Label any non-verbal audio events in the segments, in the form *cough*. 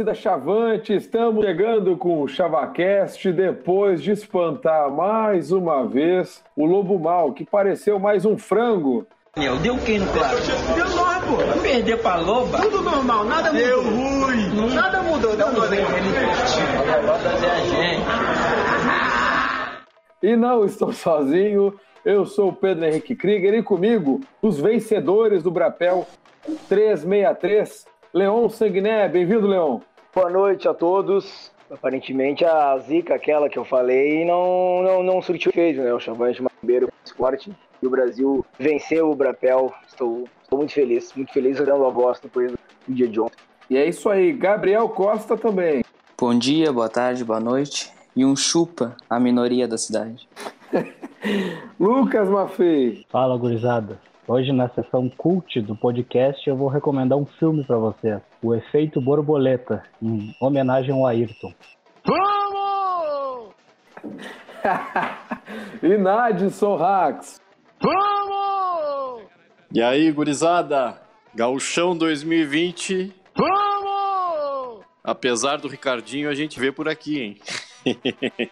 Torcida Chavante, estamos chegando com o Chavacast depois de espantar mais uma vez o Lobo Mal, que pareceu mais um frango. Daniel, deu quem no clássico? Deu pô. Vai perder pra Loba? Tudo normal, nada mudou. Deu ruim. Nada mudou, deu a gente. E não estou *laughs* sozinho, eu sou o Pedro Henrique Krieger e comigo os vencedores do Brapel 363, Leon Sanguiné. Bem-vindo, Leon. Boa noite a todos. Aparentemente a zica, aquela que eu falei, não, não, não surtiu efeito, né? O Chavante mais forte e o Brasil venceu o Brapel. Estou, estou muito feliz, muito feliz dando a voz depois do dia de ontem. E é isso aí, Gabriel Costa também. Bom dia, boa tarde, boa noite. E um chupa a minoria da cidade. *laughs* Lucas Maffei. Fala, gurizada. Hoje, na sessão cult do podcast, eu vou recomendar um filme pra você. O Efeito Borboleta, em homenagem ao Ayrton. *laughs* e Nadson Rax. E aí, gurizada? Gauchão 2020. Vamos! Apesar do Ricardinho, a gente vê por aqui, hein? *laughs*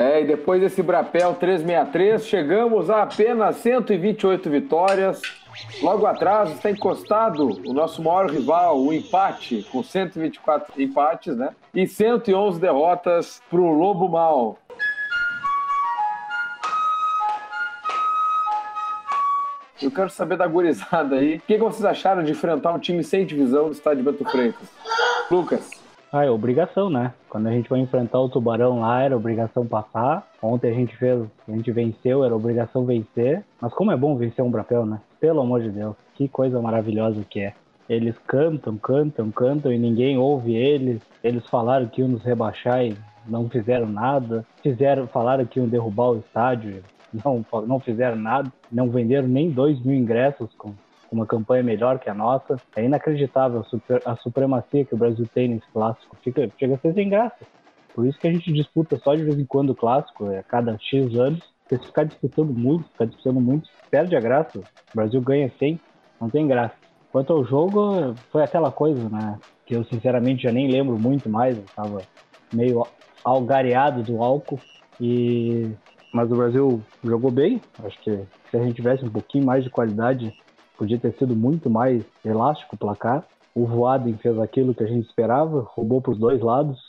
É, e depois desse Brapel 363, chegamos a apenas 128 vitórias. Logo atrás está encostado o nosso maior rival, o empate, com 124 empates, né? E 111 derrotas para o Lobo Mal. Eu quero saber da gurizada aí. O que vocês acharam de enfrentar um time sem divisão no estádio Bento Freitas? Lucas. Ah, é obrigação, né? Quando a gente vai enfrentar o Tubarão lá, era obrigação passar. Ontem a gente fez, a gente venceu, era obrigação vencer. Mas como é bom vencer um Brapel, né? Pelo amor de Deus, que coisa maravilhosa que é. Eles cantam, cantam, cantam e ninguém ouve eles. Eles falaram que iam nos rebaixar e não fizeram nada. Fizeram, falaram que iam derrubar o estádio, não, não fizeram nada. Não venderam nem dois mil ingressos com uma campanha melhor que a nossa. É inacreditável a, super- a supremacia que o Brasil tem nesse clássico. Fica, chega a ser sem graça. Por isso que a gente disputa só de vez em quando o clássico, é a cada X anos. Porque se ficar disputando muito, ficar disputando muito, perde a graça. O Brasil ganha sem, não tem graça. Quanto ao jogo, foi aquela coisa, né? Que eu sinceramente já nem lembro muito mais. Eu tava meio algareado do álcool. E... Mas o Brasil jogou bem. Acho que se a gente tivesse um pouquinho mais de qualidade, podia ter sido muito mais elástico o placar. O Voaden fez aquilo que a gente esperava, roubou para os dois lados.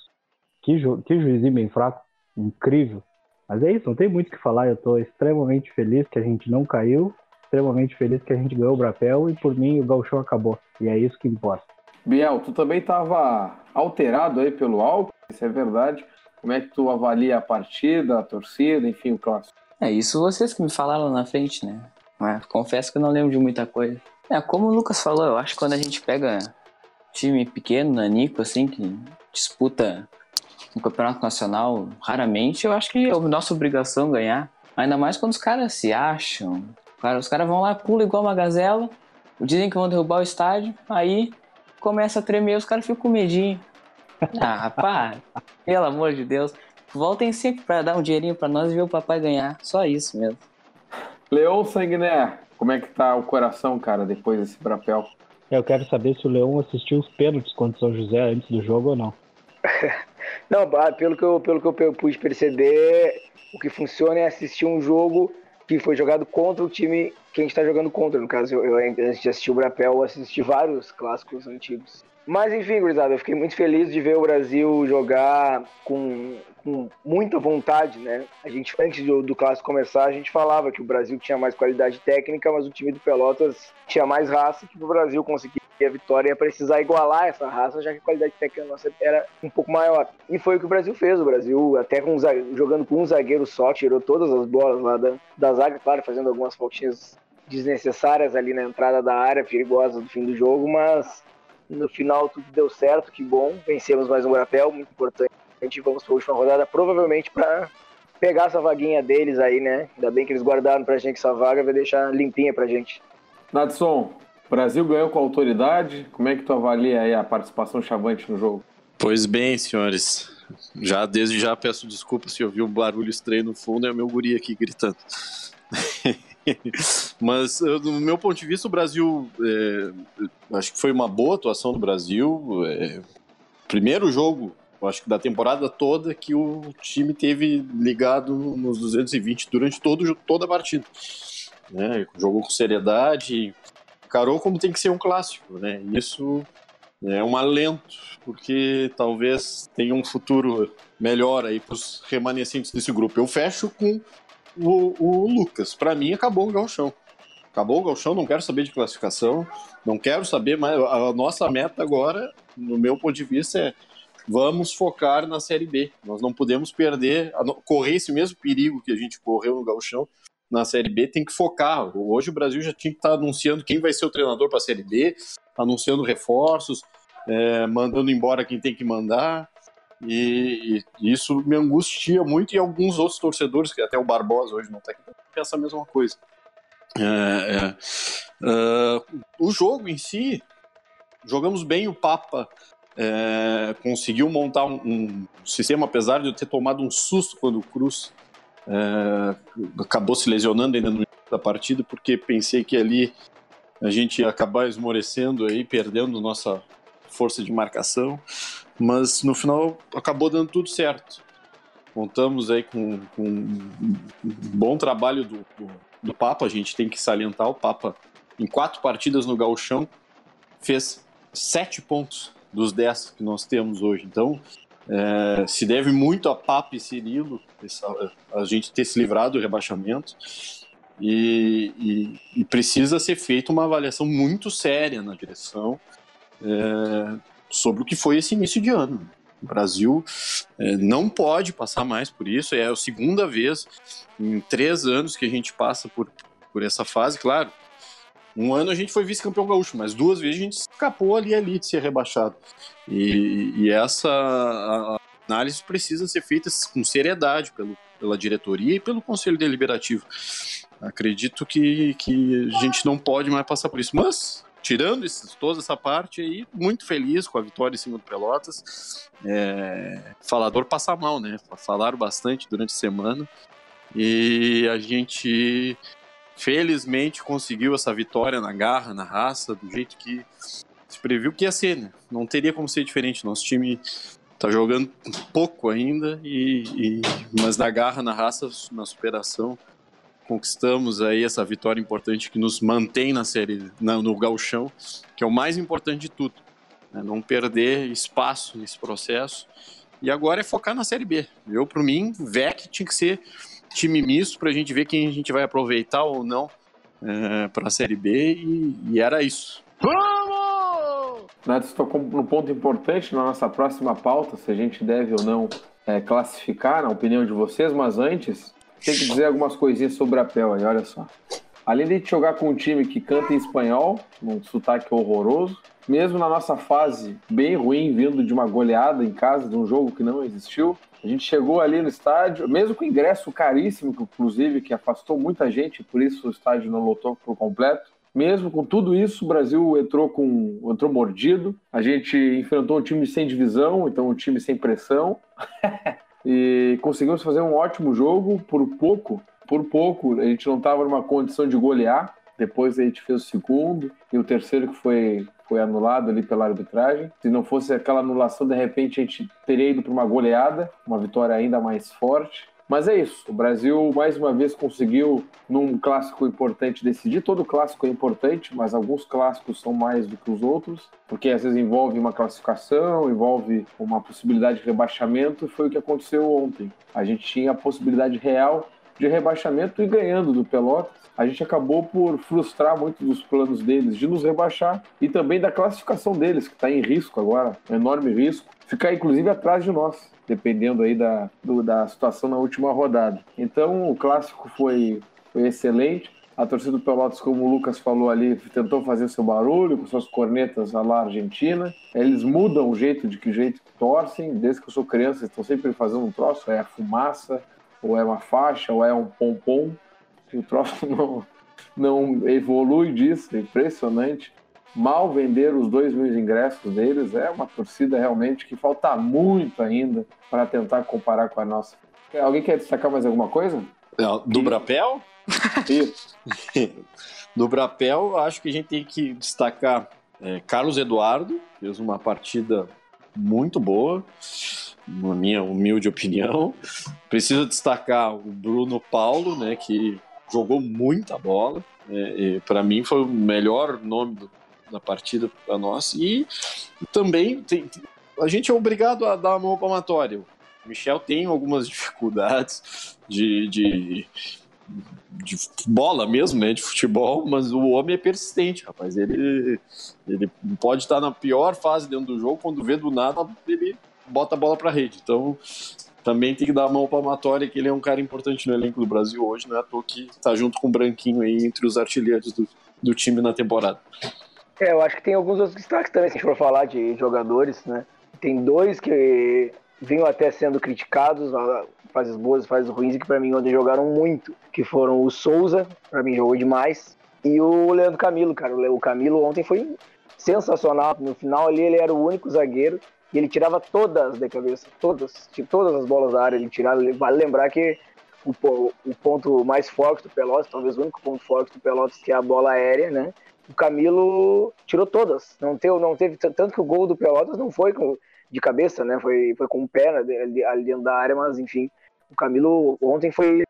Que, ju que juizinho bem fraco, incrível. Mas é isso, não tem muito o que falar. Eu estou extremamente feliz que a gente não caiu, extremamente feliz que a gente ganhou o Brapel e por mim o Gauchão acabou. E é isso que importa. Biel, tu também estava alterado aí pelo álcool, isso é verdade. Como é que tu avalia a partida, a torcida, enfim, o clássico? É isso vocês que me falaram na frente, né? Mas confesso que eu não lembro de muita coisa. É, como o Lucas falou, eu acho que quando a gente pega time pequeno, nanico, assim, que disputa um campeonato nacional raramente, eu acho que é nossa obrigação ganhar. Ainda mais quando os caras se acham. Cara, os caras vão lá, pulam igual uma gazela, dizem que vão derrubar o estádio, aí começa a tremer, os caras ficam com medinho. Ah, *laughs* rapaz, pelo amor de Deus. Voltem sempre pra dar um dinheirinho pra nós e ver o papai ganhar. Só isso mesmo. Leon Sanguiné, como é que tá o coração, cara, depois desse Brapel? Eu quero saber se o Leão assistiu os pênaltis contra o São José antes do jogo ou não. *laughs* Não, pelo que, eu, pelo que eu pude perceber, o que funciona é assistir um jogo que foi jogado contra o time que a gente está jogando contra. No caso, eu, eu antes de assistir o Brapel, eu assisti vários clássicos antigos. Mas enfim, gurizada, eu fiquei muito feliz de ver o Brasil jogar com, com muita vontade, né? A gente, antes do, do clássico começar, a gente falava que o Brasil tinha mais qualidade técnica, mas o time do Pelotas tinha mais raça, que o Brasil conseguia a vitória ia precisar igualar essa raça, já que a qualidade técnica nossa era um pouco maior. E foi o que o Brasil fez. O Brasil, até com um zague- jogando com um zagueiro só, tirou todas as bolas lá da, da zaga, claro, fazendo algumas faltinhas desnecessárias ali na entrada da área, perigosa do fim do jogo, mas no final tudo deu certo, que bom. Vencemos mais um Brapel, muito importante. A gente vamos para a última rodada, provavelmente para pegar essa vaguinha deles aí, né? Ainda bem que eles guardaram pra gente essa vaga, vai deixar limpinha pra gente. Nadson, o Brasil ganhou com autoridade. Como é que tu avalia a participação chavante no jogo? Pois bem, senhores. Já desde já peço desculpas se ouvir um barulho estranho no fundo, é meu guri aqui gritando. *laughs* Mas, do meu ponto de vista, o Brasil. É, acho que foi uma boa atuação do Brasil. É, primeiro jogo, acho que da temporada toda, que o time teve ligado nos 220 durante todo, toda a partida. Né? Jogou com seriedade, carou como tem que ser um clássico. Né? Isso é um alento, porque talvez tenha um futuro melhor aí para os remanescentes desse grupo. Eu fecho com o, o Lucas. Para mim, acabou o galchão. Acabou o galchão, não quero saber de classificação, não quero saber mais. A nossa meta agora, no meu ponto de vista, é vamos focar na Série B. Nós não podemos perder, correr esse mesmo perigo que a gente correu no galchão na Série B, tem que focar. Hoje o Brasil já tinha que estar anunciando quem vai ser o treinador para a Série B, anunciando reforços, é, mandando embora quem tem que mandar. E, e, isso me angustia muito e alguns outros torcedores, que até o Barbosa hoje não está aqui, pensa a mesma coisa. É, é, é, o jogo em si, jogamos bem, o Papa é, conseguiu montar um, um, sistema, apesar de eu ter tomado um susto quando o Cruz é, acabou se lesionando ainda no início da partida, porque pensei que ali a gente ia acabar esmorecendo aí, perdendo nossa força de marcação mas no final acabou dando tudo certo. Contamos aí com, com um bom trabalho do, do, do, Papa, a gente tem que salientar o Papa. Em quatro partidas no Gauchão, fez sete pontos dos dez que nós temos hoje. Então, é, se deve muito a Papa e Cirilo, essa, a gente ter se livrado do rebaixamento. E, e, e, precisa ser feita uma avaliação muito séria na direção. É, sobre o que foi esse início de ano. O Brasil é, não pode passar mais por isso. É a segunda vez em três anos que a gente passa por, por essa fase. Claro, um ano a gente foi vice-campeão gaúcho, mas duas vezes a gente escapou ali ali de ser rebaixado. E, e essa análise precisa ser feita com seriedade pelo, pela diretoria e pelo conselho deliberativo. Acredito que, que a gente não pode mais passar por isso. Mas tirando isso, toda essa parte aí, muito feliz com a vitória em cima do Pelotas. É, falador passa mal, né? Falaram bastante durante a semana. E a gente, felizmente, conseguiu essa vitória na garra, na raça, do jeito que se previu que ia ser, né? Não teria como ser diferente. Nosso time tá jogando pouco ainda, e, e mas na garra, na raça, na superação conquistamos aí essa vitória importante que nos mantém na série, na, no gauchão, que é o mais importante de tudo. Né? Não perder espaço nesse processo. E agora é focar na Série B. Eu, para mim, VEC tinha que ser time misto para a gente ver quem a gente vai aproveitar ou não é, para a Série B e, e, era isso. Vamos! Neto tocou no ponto importante na nossa próxima pauta, se a gente deve ou não é, classificar, na opinião de vocês, mas antes, tem que dizer algumas coisinhas sobre a Pel aí, olha só. Além de jogar com um time que canta em espanhol, num sotaque horroroso, mesmo na nossa fase bem ruim, vindo de uma goleada em casa, de um jogo que não existiu, a gente chegou ali no estádio, mesmo com ingresso caríssimo, inclusive, que afastou muita gente, por isso o estádio não lotou por completo. Mesmo com tudo isso, o Brasil entrou com entrou mordido. A gente enfrentou um time sem divisão, então um time sem pressão. *laughs* e conseguimos fazer um ótimo jogo por pouco. Por pouco, a gente não estava numa condição de golear. Depois a gente fez o segundo e o terceiro que foi, foi anulado ali pela arbitragem. Se não fosse aquela anulação, de repente a gente teria ido para uma goleada, uma vitória ainda mais forte. Mas é isso. O Brasil mais uma vez conseguiu, num clássico importante, decidir. Todo clássico é importante, mas alguns clássicos são mais do que os outros, porque às vezes envolve uma classificação, envolve uma possibilidade de rebaixamento, e foi o que aconteceu ontem. A gente tinha a possibilidade real de rebaixamento e ganhando do Pelotas. A gente acabou por frustrar muito dos planos deles de nos rebaixar e também da classificação deles, que está em risco agora, um enorme risco, ficar inclusive atrás de nós dependendo aí da, do, da situação na última rodada. Então o clássico foi, foi excelente. A torcida do Pelotas, como o Lucas falou ali, tentou fazer seu barulho com suas cornetas lá Argentina. Eles mudam o jeito de que jeito que torcem. Desde que eu sou criança, estão sempre fazendo um troço. É a fumaça, ou é uma faixa, ou é um pompom. O troço *laughs* não, não evolui disso. É impressionante mal vender os dois mil ingressos deles. É uma torcida realmente que falta muito ainda para tentar comparar com a nossa. Alguém quer destacar mais alguma coisa? Do Brapel? *laughs* Isso. *laughs* Do Brapel, acho que a gente tem que destacar é, Carlos Eduardo, fez uma partida muito boa, na minha humilde opinião. Preciso destacar o Bruno Paulo, né, que jogou muita bola. É, para mim foi o melhor nome do, da partida para nós. E também tem, a gente é obrigado a dar uma palmatória. O Michel tem algumas dificuldades de, de, de bola mesmo, né? De futebol, mas o homem é persistente, rapaz. Ele, ele pode estar na pior fase dentro do jogo, quando vê do nada, ele bota a bola pra rede. Então, também tem que dar a mão palmatória que ele é um cara importante no elenco do Brasil hoje, não é à toa que tá junto com o Branquinho aí entre os artilheiros do, do time na temporada. É, eu acho que tem alguns outros destaques também, se a gente for falar de jogadores, né? Tem dois que vinham até sendo criticados, fases boas, fases ruins, e que para mim ontem jogaram muito, que foram o Souza, para mim jogou demais, e o Leandro Camilo, cara. O Camilo ontem foi sensacional. No final ali ele era o único zagueiro e ele tirava todas da cabeça, todas, todas as bolas da área ele tirava. Vale lembrar que o, o ponto mais forte do Pelotas, talvez o único ponto forte do Pelotas, que é a bola aérea, né? O Camilo tirou todas. Não teve, não teve tanto que o gol do Pelotas não foi com, de cabeça, né? Foi, foi com o pé ali, dentro da área, mas enfim, o Camilo ontem foi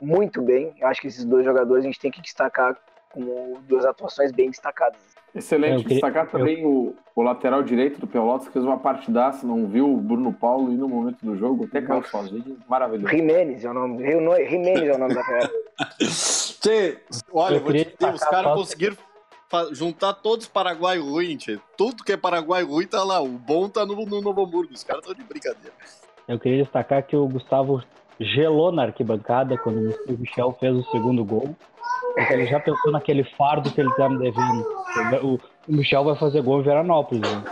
muito bem. Acho que esses dois jogadores a gente tem que destacar como duas atuações bem destacadas. Excelente. Queria, destacar também eu... o, o, lateral direito do Pelotas, que fez uma partidaça, não viu o Bruno Paulo e no momento do jogo, até caiu sozinho. Maravilhoso. Jimenez é o nome. Jimenez é o nome da fera. *laughs* olha, eu vou te dizer, os caras conseguiram juntar todos os Paraguai ruim, tchê. Tudo que é Paraguai ruim tá lá. O bom tá no, no Novo Hamburgo. Os caras estão de brincadeira. Eu queria destacar que o Gustavo gelou na arquibancada quando o Michel fez o segundo gol. Ele já pensou naquele fardo que ele tá me devendo. O, Michel vai fazer gol em Veranópolis. Né?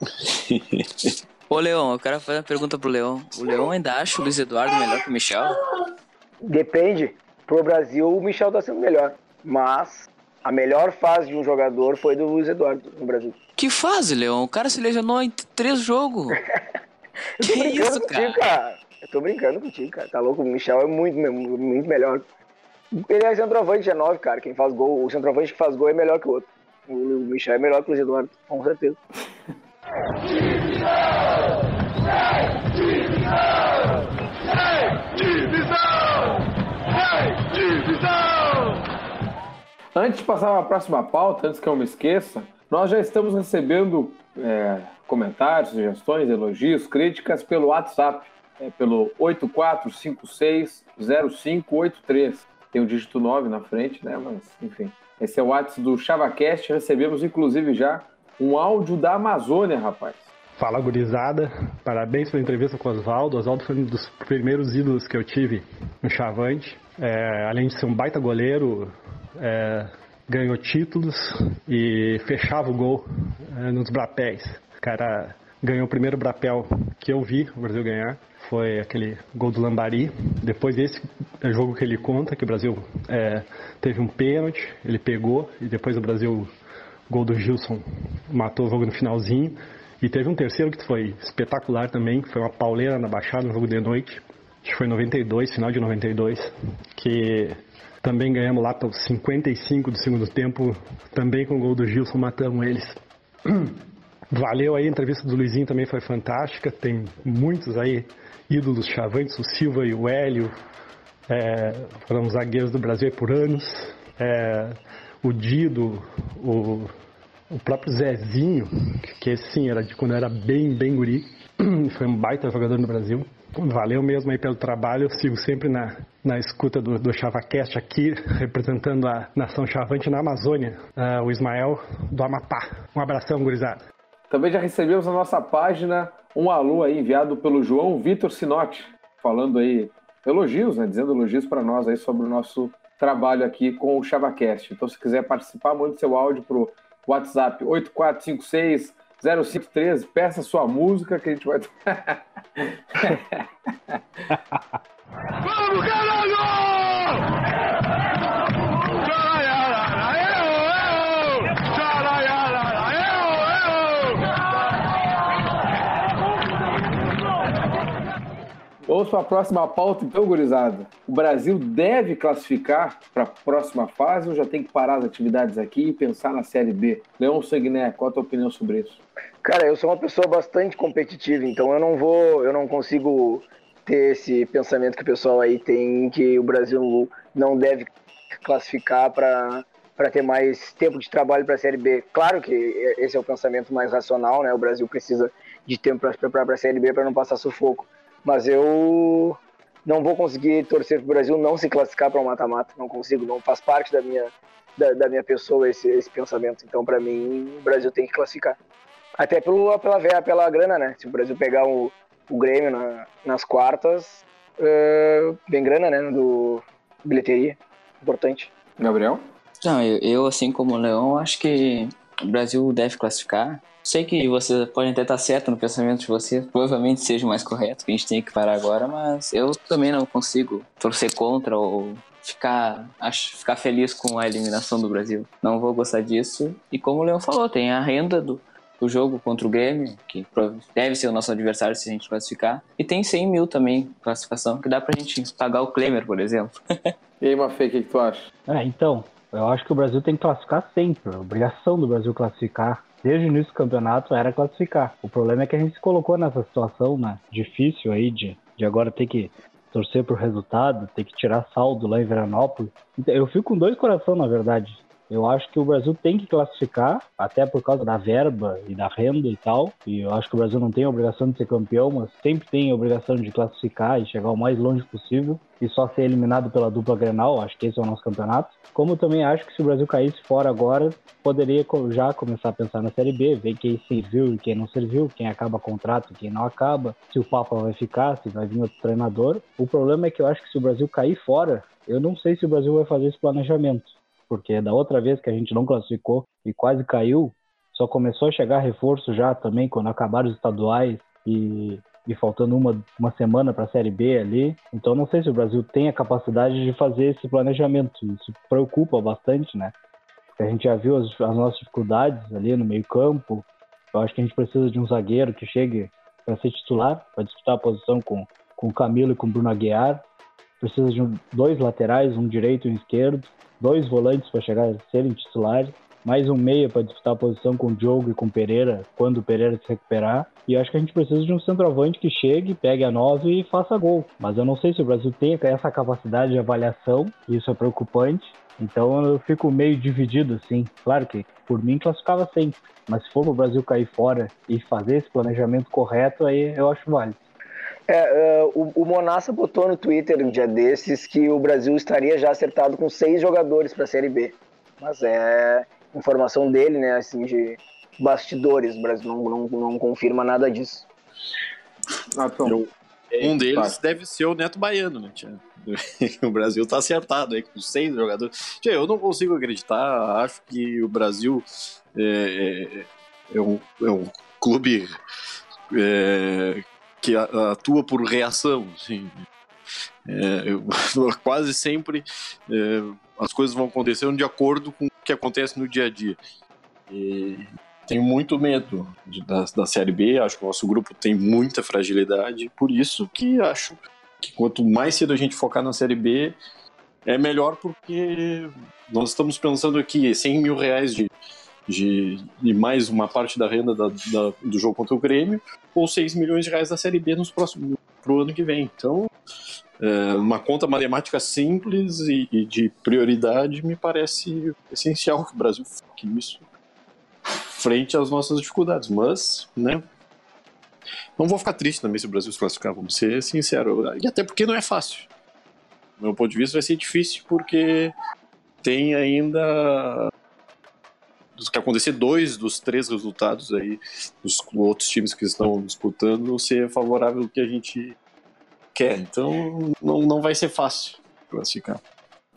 *laughs* Ô, Leão, eu quero fazer uma pergunta pro Leão. O Leão ainda acha o Luiz Eduardo melhor que o Michel? Depende. Pro Brasil, o Michel tá sendo melhor. Mas a melhor fase de um jogador foi do Luiz Eduardo no Brasil. Que fase, Leão? O cara se lesionou em três jogos. *laughs* que isso, contigo, cara? cara? Eu tô brincando contigo, cara. Tá louco? O Michel é muito, muito melhor. Ele é centroavante, é 9, cara. Quem faz gol, o centroavante que faz gol é melhor que o outro. O Michel é melhor que o Eduardo, com certeza. Antes de passar para a próxima pauta, antes que eu me esqueça, nós já estamos recebendo é, comentários, sugestões, elogios, críticas pelo WhatsApp, é, pelo 84560583 tem o dígito 9 na frente, né? Mas, enfim. Esse é o WhatsApp do ChavaCast. Recebemos, inclusive, já um áudio da Amazônia, rapaz. Fala, gurizada. Parabéns pela entrevista com o Oswaldo. Oswaldo foi um dos primeiros ídolos que eu tive no Chavante. É, além de ser um baita goleiro, é, ganhou títulos e fechava o gol é, nos brapéis. Cara ganhou o primeiro brapel que eu vi o Brasil ganhar foi aquele gol do Lambari. Depois desse jogo que ele conta, que o Brasil é, teve um pênalti, ele pegou, e depois o Brasil, gol do Gilson, matou o jogo no finalzinho. E teve um terceiro que foi espetacular também, que foi uma pauleira na Baixada, no jogo de noite. Acho que foi em 92, final de 92, que também ganhamos lá pelos 55 do segundo tempo, também com o gol do Gilson, matamos eles. *clears throat* Valeu aí, a entrevista do Luizinho também foi fantástica. Tem muitos aí ídolos chavantes, o Silva e o Hélio, é, foram zagueiros do Brasil por anos. É, o Dido, o, o próprio Zezinho, que sim era de quando era bem, bem guri, *clears throat* foi um baita jogador no Brasil. Valeu mesmo aí pelo trabalho, eu sigo sempre na, na escuta do, do ChavaCast aqui, representando a nação chavante na Amazônia, uh, o Ismael do Amapá. Um abração, gurizada. Também já recebemos na nossa página um alô aí enviado pelo João Vitor Sinotti, falando aí elogios, né, dizendo elogios para nós aí sobre o nosso trabalho aqui com o ChavaCast. Então, se quiser participar, mande seu áudio para o WhatsApp 8456 0513, peça sua música que a gente vai. *laughs* Vamos, caralho! Vamos para a próxima pauta, então, gurizada. O Brasil deve classificar para a próxima fase ou já tem que parar as atividades aqui e pensar na Série B? Leão Sagné, qual a tua opinião sobre isso? Cara, eu sou uma pessoa bastante competitiva, então eu não vou, eu não consigo ter esse pensamento que o pessoal aí tem que o Brasil não deve classificar para para ter mais tempo de trabalho para a Série B. Claro que esse é o pensamento mais racional, né? O Brasil precisa de tempo para se preparar para a Série B para não passar sufoco. Mas eu não vou conseguir torcer para o Brasil não se classificar para um mata-mata. Não consigo, não faz parte da minha, da, da minha pessoa esse, esse pensamento. Então, para mim, o Brasil tem que classificar. Até pelo, pela, pela grana, né? Se o Brasil pegar o, o Grêmio na, nas quartas, uh, vem grana, né? Do bilheteria. Importante. Gabriel? Não, eu, eu, assim como o Leão, acho que o Brasil deve classificar. Sei que você pode até estar certo no pensamento de você, provavelmente seja o mais correto, que a gente tem que parar agora, mas eu também não consigo torcer contra ou ficar, acho, ficar feliz com a eliminação do Brasil. Não vou gostar disso. E como o Leão falou, tem a renda do, do jogo contra o Grêmio, que deve ser o nosso adversário se a gente classificar. E tem 100 mil também classificação, que dá pra gente pagar o Klemer, por exemplo. *laughs* e aí, Mafê, o que, que tu acha? É, então, eu acho que o Brasil tem que classificar sempre. A obrigação do Brasil classificar. Desde o início do campeonato era classificar. O problema é que a gente se colocou nessa situação né, difícil aí de, de agora ter que torcer pro resultado, ter que tirar saldo lá em Veranópolis. Então, eu fico com dois corações, na verdade. Eu acho que o Brasil tem que classificar, até por causa da verba e da renda e tal. E eu acho que o Brasil não tem a obrigação de ser campeão, mas sempre tem a obrigação de classificar e chegar o mais longe possível e só ser eliminado pela dupla Grenal. Acho que esse é o nosso campeonato. Como também acho que se o Brasil caísse fora agora, poderia já começar a pensar na Série B, ver quem serviu e quem não serviu, quem acaba contrato quem não acaba, se o Papa vai ficar, se vai vir outro treinador. O problema é que eu acho que se o Brasil cair fora, eu não sei se o Brasil vai fazer esse planejamento porque da outra vez que a gente não classificou e quase caiu, só começou a chegar reforço já também quando acabaram os estaduais e, e faltando uma, uma semana para a Série B ali. Então não sei se o Brasil tem a capacidade de fazer esse planejamento. Isso preocupa bastante, né? Porque a gente já viu as, as nossas dificuldades ali no meio campo. Eu acho que a gente precisa de um zagueiro que chegue para ser titular, para disputar a posição com, com o Camilo e com o Bruno Aguiar. Precisa de um, dois laterais, um direito e um esquerdo dois volantes para chegar a serem titulares, mais um meia para disputar a posição com o Diogo e com o Pereira, quando o Pereira se recuperar. E acho que a gente precisa de um centroavante que chegue, pegue a nove e faça gol. Mas eu não sei se o Brasil tem essa capacidade de avaliação, isso é preocupante. Então eu fico meio dividido, assim. Claro que por mim classificava sempre, mas se for o Brasil cair fora e fazer esse planejamento correto, aí eu acho válido. É, uh, o, o Monassa botou no Twitter um dia desses que o Brasil estaria já acertado com seis jogadores para a Série B. Mas é informação dele, né, assim, de bastidores. O Brasil não, não, não confirma nada disso. Ah, então. Um deles deve ser o Neto Baiano, né, tia? *laughs* O Brasil tá acertado aí com seis jogadores. Tia, eu não consigo acreditar. Acho que o Brasil é, é, é um, é um clube é, que atua por reação. Assim. É, eu, *laughs* quase sempre é, as coisas vão acontecendo de acordo com o que acontece no dia a dia. E tenho muito medo de, da, da Série B, acho que o nosso grupo tem muita fragilidade, por isso que acho que quanto mais cedo a gente focar na Série B, é melhor porque nós estamos pensando aqui 100 mil reais de, de, de mais uma parte da renda da, da, do jogo contra o Grêmio, ou 6 milhões de reais da Série B nos próximos, pro ano que vem. Então, é, uma conta matemática simples e, e, de prioridade me parece essencial que o Brasil foque nisso frente às nossas dificuldades. Mas, né, não vou ficar triste também se o Brasil se classificar, vamos ser sinceros. E até porque não é fácil. Do meu ponto de vista vai ser difícil porque tem ainda que acontecer dois dos três resultados aí dos outros times que estão disputando ser favorável ao que a gente quer. Então não, não vai ser fácil classificar.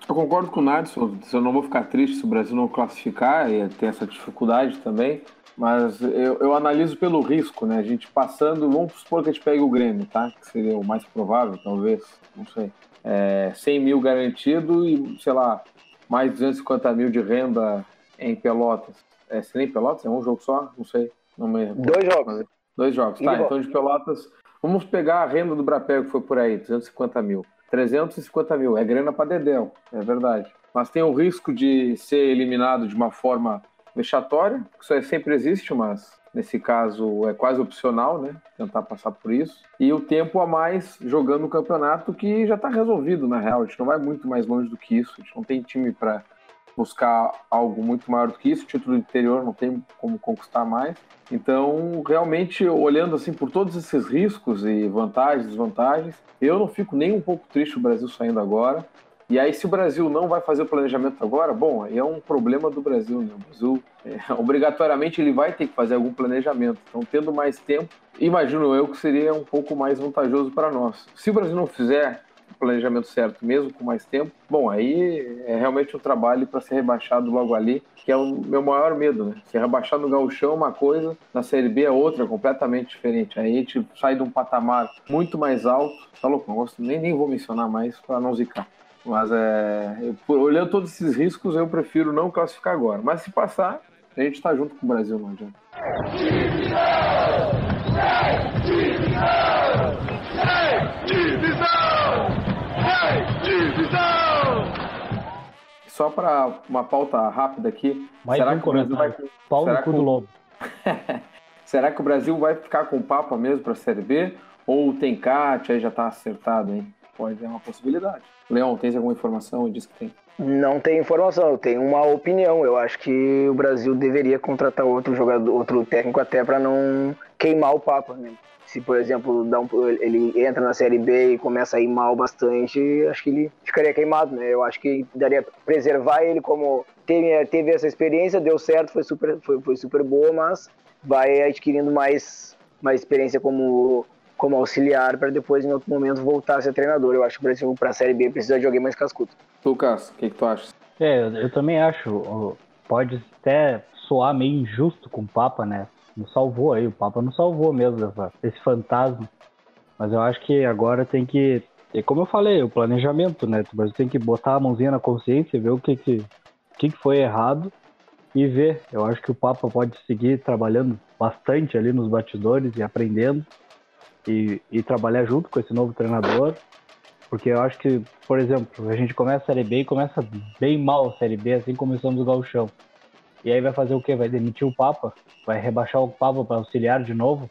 Eu concordo com o Nadson, eu não vou ficar triste se o Brasil não classificar e ter essa dificuldade também, mas eu, eu, analiso pelo risco, né? A gente passando, vamos supor que a gente pegue o Grêmio, tá? Que seria o mais provável, talvez, não sei. É, 100 mil garantido e, sei lá, mais 250 mil de renda em Pelotas. É, em Pelotas? É um jogo só? Não sei. Não me... Dois jogos. Dois jogos, tá. Então de Pelotas, Vamos pegar a renda do Brapel que foi por aí, 250 mil. 350 mil, é grana para Dedéu, é verdade. Mas tem o risco de ser eliminado de uma forma vexatória, que isso é, sempre existe, mas nesse caso é quase opcional, né? Tentar passar por isso. E o tempo a mais jogando o campeonato que já está resolvido, na real. A gente não vai muito mais longe do que isso. A gente não tem time para buscar algo muito maior do que isso. O título interior não tem como conquistar mais. Então, realmente, olhando assim por todos esses riscos e vantagens desvantagens, eu não fico nem um pouco triste o Brasil saindo agora. E aí, se o Brasil não vai fazer o planejamento agora, bom, aí é um problema do Brasil, né? O Brasil, é, *laughs* obrigatoriamente, ele vai ter que fazer algum planejamento. Então, tendo mais tempo, imagino eu que seria um pouco mais vantajoso para nós. Se o Brasil não fizer planejamento certo, mesmo com mais tempo, bom, aí é realmente um trabalho para ser rebaixado logo ali, que é o meu maior medo, né? Ser rebaixado no gauchão é uma coisa, na Série B é outra, completamente diferente. Aí a gente sai de um patamar muito mais alto, tá louco, não gosto, nem, nem vou mencionar mais para não zicar. Mas é, eu, olhando todos esses riscos, eu prefiro não classificar agora. Mas se passar, a gente está junto com o Brasil, não adianta. Só para uma pauta rápida aqui. Mais será um que o Brasil vai. Pau será no cu que do o- lobo. *laughs* será que o Brasil vai ficar com o Papa mesmo para a Série B? Ou tem Cat, aí já está acertado, hein? Pode é uma possibilidade. Leão, tens alguma informação? Diz que tem. Não tem informação, eu tenho uma opinião. Eu acho que o Brasil deveria contratar outro jogador, outro técnico até para não queimar o Papa, né? Se, por exemplo, dá um- ele entra na Série B e começa a ir mal bastante, acho que ele ficaria queimado, né? Eu acho que daria preservar ele como teve, teve essa experiência, deu certo, foi super, foi, foi super boa, mas vai adquirindo mais, mais experiência como, como auxiliar para depois, em outro momento, voltar a ser treinador. Eu acho que para a Série B, precisa de alguém mais cascudo. Lucas, o que, que tu acha? É, eu, eu também acho. Pode até soar meio injusto com o Papa, né? Não salvou aí, o Papa não salvou mesmo dessa, desse fantasma. Mas eu acho que agora tem que. É como eu falei, o planejamento, né? Brasil tem que botar a mãozinha na consciência, ver o que, que, o que, que foi errado e ver. Eu acho que o Papa pode seguir trabalhando bastante ali nos batidores e aprendendo e, e trabalhar junto com esse novo treinador. Porque eu acho que, por exemplo, a gente começa a Série B e começa bem mal a Série B, assim começamos o Gauchão. E aí vai fazer o quê? Vai demitir o Papa? Vai rebaixar o Papa para auxiliar de novo?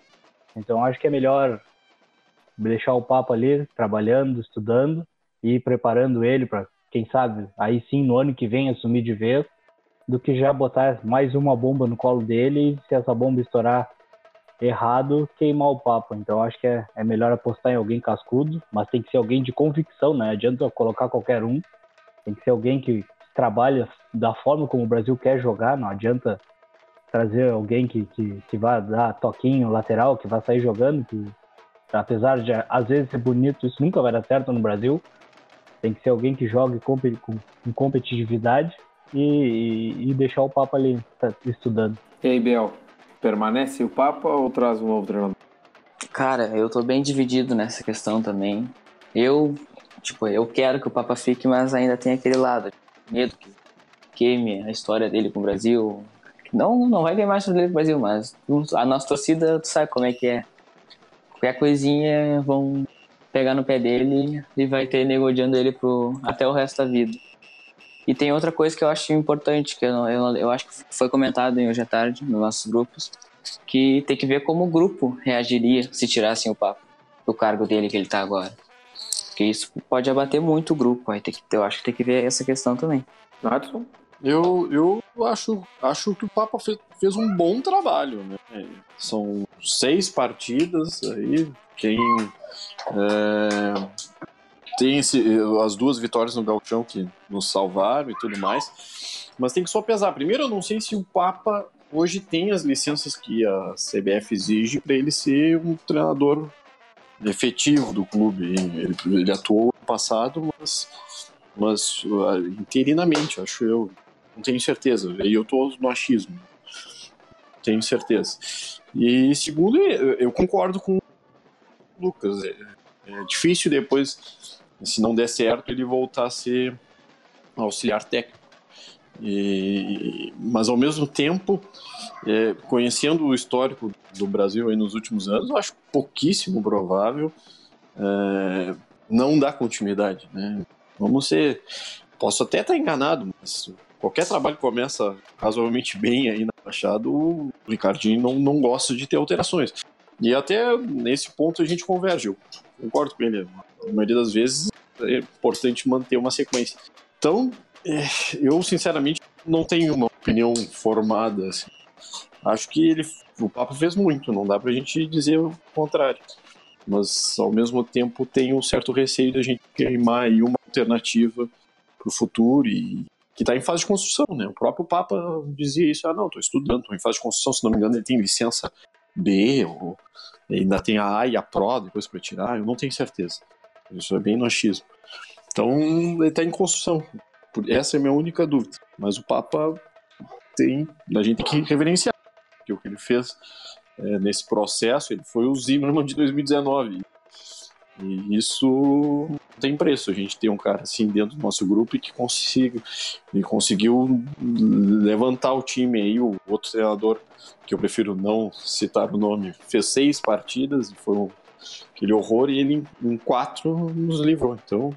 Então acho que é melhor deixar o Papa ali trabalhando, estudando e preparando ele para, quem sabe, aí sim no ano que vem assumir de vez, do que já botar mais uma bomba no colo dele e se essa bomba estourar errado, queimar o Papa. Então acho que é, é melhor apostar em alguém cascudo, mas tem que ser alguém de convicção, né? Adianta colocar qualquer um. Tem que ser alguém que trabalha da forma como o Brasil quer jogar, não adianta trazer alguém que, que, que vá dar toquinho lateral, que vai sair jogando, que apesar de às vezes ser bonito, isso nunca vai dar certo no Brasil. Tem que ser alguém que jogue com, com, com competitividade e, e, e deixar o Papa ali tá, estudando. E aí, Biel, permanece o Papa ou traz um novo treinador? Cara, eu tô bem dividido nessa questão também. Eu, tipo, eu quero que o Papa fique, mas ainda tem aquele lado, medo que queime a história dele com o Brasil. Não, não vai queimar a história dele com o Brasil, mas a nossa torcida, tu sabe como é que é. Qualquer coisinha vão pegar no pé dele e vai ter negociando ele pro, até o resto da vida. E tem outra coisa que eu acho importante, que eu, eu, eu acho que foi comentado hoje à tarde nos nossos grupos, que tem que ver como o grupo reagiria se tirassem o Papa do cargo dele que ele tá agora. Porque isso pode abater muito o grupo, aí tem que, eu acho que tem que ver essa questão também. Nadson? Eu, eu acho, acho que o Papa fez, fez um bom trabalho, né? São seis partidas aí, quem é, tem esse, as duas vitórias no Gauchão que nos salvaram e tudo mais, mas tem que só pesar. Primeiro, eu não sei se o Papa hoje tem as licenças que a CBF exige para ele ser um treinador efetivo do clube. Ele, ele atuou no passado, mas, mas uh, interinamente, acho eu. Não tenho certeza. E eu tô no achismo. Tenho certeza. E segundo, eu concordo com o Lucas. É, é difícil depois, se não der certo, ele voltar a ser auxiliar técnico. E, mas ao mesmo tempo, é, conhecendo o histórico do Brasil nos últimos anos, eu acho pouquíssimo provável é, não dar continuidade. Né? Vamos ser. Posso até estar enganado, mas qualquer trabalho começa razoavelmente bem aí na Machado, o Ricardinho não, não gosta de ter alterações. E até nesse ponto a gente converge. Eu concordo com ele. Na maioria das vezes é importante manter uma sequência. Então, eu sinceramente não tenho uma opinião formada. Assim. Acho que ele, o Papa fez muito, não dá pra gente dizer o contrário. Mas ao mesmo tempo tem um certo receio de a gente queimar aí uma alternativa para o futuro e que está em fase de construção, né? O próprio Papa dizia isso, ah não, estou estudando, estou em fase de construção, se não me engano ele tem licença B, ou ainda tem a A e a Pro depois para tirar, eu não tenho certeza. Isso é bem no achismo. Então, ele está em construção. Essa é a minha única dúvida. Mas o Papa tem. A gente tem que reverenciar. Porque o que ele fez é, nesse processo, ele foi o Zimmermann de 2019. E isso tem preço. A gente tem um cara assim dentro do nosso grupo que consiga, e conseguiu levantar o time aí. O outro treinador, que eu prefiro não citar o nome, fez seis partidas e foi um, aquele horror e ele em quatro nos livrou. Então,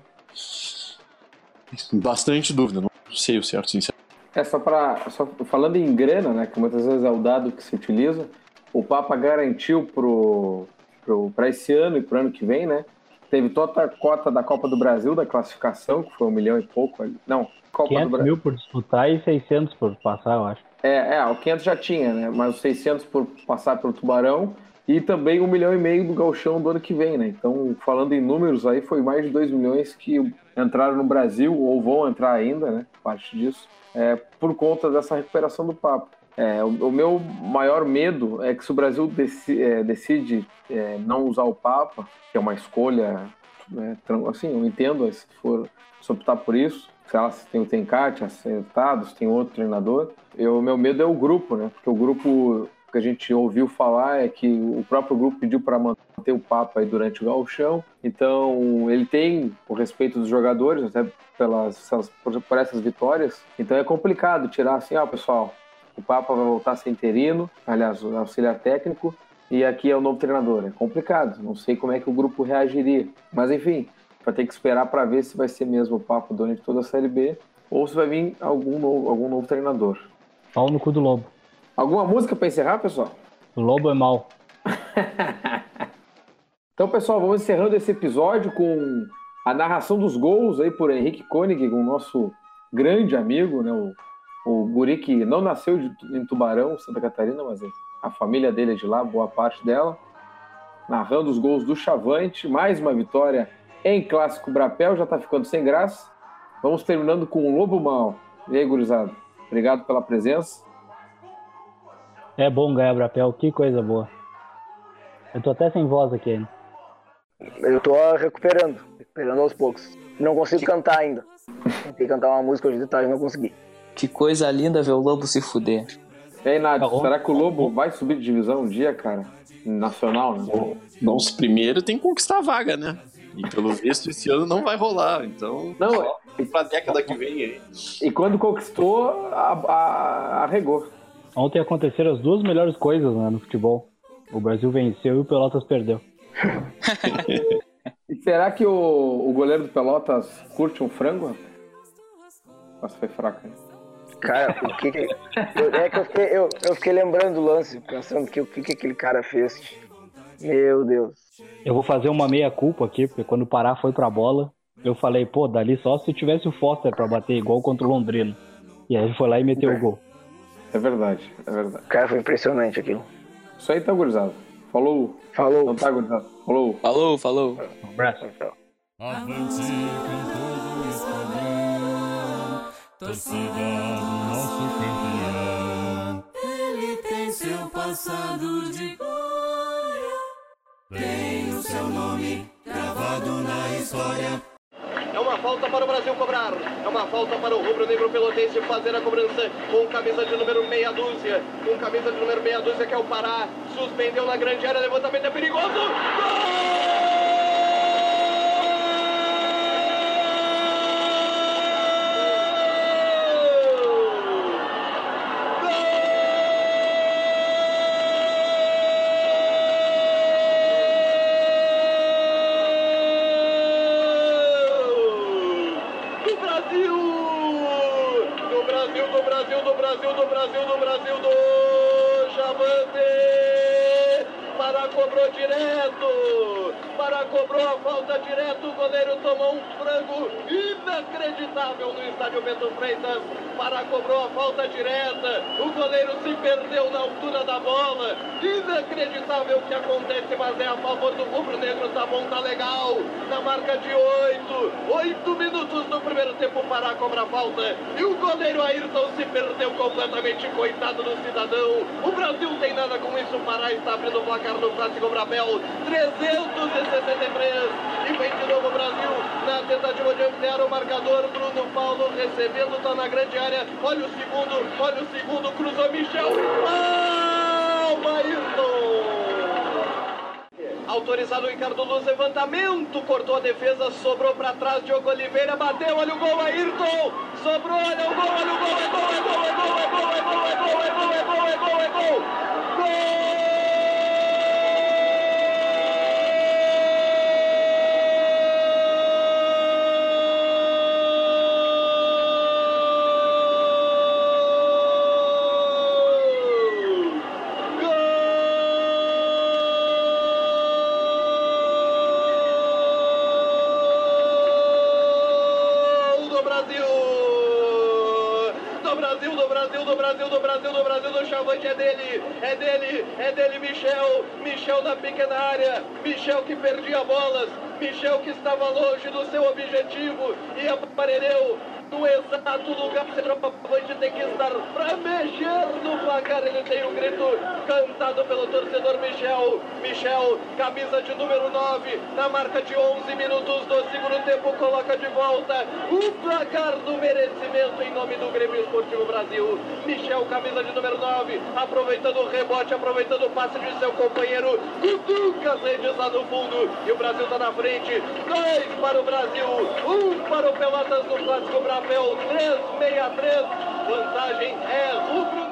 bastante dúvida, não sei o certo, sincero. É só para falando em grana, né, que muitas vezes é o dado que se utiliza. O Papa garantiu pro para esse ano e para o ano que vem, né? Teve toda a cota da Copa do Brasil, da classificação, que foi um milhão e pouco. Não, Copa 500 do Brasil. mil por disputar e 600 por passar, eu acho. É, é, o 500 já tinha, né? Mas os 600 por passar pelo Tubarão e também um milhão e meio do Galchão do ano que vem, né? Então, falando em números aí, foi mais de 2 milhões que entraram no Brasil ou vão entrar ainda, né? Parte disso, é, por conta dessa recuperação do papo. É, o, o, meu maior medo é que se o Brasil deci, é, decide é, não usar o Papa, que é uma escolha, né, assim, eu entendo se for se optar por isso, se ela tem o Tencate acertado, se tem outro treinador, o meu medo é o grupo, né? Porque o grupo que a gente ouviu falar é que o próprio grupo pediu para manter o Papa aí durante o gauchão, então ele tem o respeito dos jogadores, até pelas, por, essas vitórias, então é complicado tirar assim, ah, pessoal, o Papa vai voltar a ser interino, aliás, auxiliar técnico, e aqui é o novo treinador. É complicado, não sei como é que o grupo reagiria. Mas enfim, vai ter que esperar para ver se vai ser mesmo o Papa durante toda a Série B ou se vai vir algum novo, algum novo treinador. Pau no cu do Lobo. Alguma música para encerrar, pessoal? O Lobo é mal. *laughs* então, pessoal, vamos encerrando esse episódio com a narração dos gols aí por Henrique Koenig, o nosso grande amigo, né, o o guri que não nasceu de, em Tubarão, Santa Catarina, mas a família dele é de lá, boa parte dela. Narrando os gols do Chavante, mais uma vitória em Clássico Brapel, já está ficando sem graça. Vamos terminando com o Lobo Mal. E aí, gurizada? Obrigado pela presença. É bom ganhar Brapel, que coisa boa. Eu tô até sem voz aqui ainda. Eu tô recuperando, recuperando aos poucos. Não consigo cantar ainda. Tentei cantar uma música hoje de tarde, não consegui. Que coisa linda ver o Lobo se fuder. E aí, Nádio, tá será que o Lobo vai subir de divisão um dia, cara? Nacional, né? Nossa, primeiro tem que conquistar a vaga, né? E pelo visto esse ano não vai rolar, então. Não, é pra década que vem aí. E quando conquistou, a, a, arregou. Ontem aconteceram as duas melhores coisas né, no futebol. O Brasil venceu e o Pelotas perdeu. *laughs* e será que o, o goleiro do Pelotas curte um frango? Nossa, foi fraco, né? Cara, o que, que eu, é que eu fiquei, eu, eu fiquei lembrando do lance, pensando que o que, que aquele cara fez. Meu Deus. Eu vou fazer uma meia culpa aqui, porque quando o Pará foi pra bola, eu falei, pô, dali só se tivesse o Foster pra bater igual contra o Londrino. E aí ele foi lá e meteu o gol. É verdade, é verdade. Cara, foi impressionante aquilo. Isso aí tá gurizado. Falou. Falou. Não tá gurizado. Falou. Falou, falou. Um abraço. Avante com todo esquadrão, torcida do nosso campeão. Ele tem seu passado de glória, tem o seu nome gravado na história. Para o Brasil cobrar. É uma falta para o rubro-negro pelotense fazer a cobrança com camisa de número meia dúzia. Com camisa de número meia dúzia que é o Pará. Suspendeu na grande área, levantamento é perigoso. Gol! Freitas. Pará cobrou a falta direta. O goleiro se perdeu na altura da bola. Inacreditável o que acontece, mas é a favor do rubro negro. Tá tá legal. Na marca de oito. Oito minutos do primeiro tempo. Pará cobra a falta. E o goleiro Ayrton se perdeu completamente. Coitado do cidadão. O Brasil tem nada com isso. Pará está abrindo o placar no clássico Brabel. 363. E vem de novo o Brasil na tentativa de ampliar o marcador. Bruno Paulo recebendo, está na grande área. Olha o segundo, olha o segundo, cruzou Michel. Palma, Ayrton. Autorizado o Ricardo Luz, levantamento, cortou a defesa, sobrou para trás, Diogo Oliveira, bateu, olha o gol, Ayrton, sobrou, olha o gol, olha o gol, é gol, é gol, é gol, é gol, é gol, é gol, Brasil, do Brasil, do Brasil, do Chavante é dele, é dele, é dele, Michel, Michel na pequena área, Michel que perdia bolas, Michel que estava longe do seu objetivo e aparelhou no exato lugar centroavante tem que estar para mexer no placar. Ele tem um grito cantado pelo torcedor Michel. Michel, camisa de número 9, na marca de 11 minutos do segundo tempo, coloca de volta o placar do merecimento em nome do Grêmio Esportivo Brasil. Michel, camisa de número 9, aproveitando o rebote, aproveitando o passe de seu companheiro, cutuca redes lá no fundo. E o Brasil está na frente. Dois para o Brasil, um para o Pelotas no Clássico Brabel, 3-6-3. Vantagem é rubro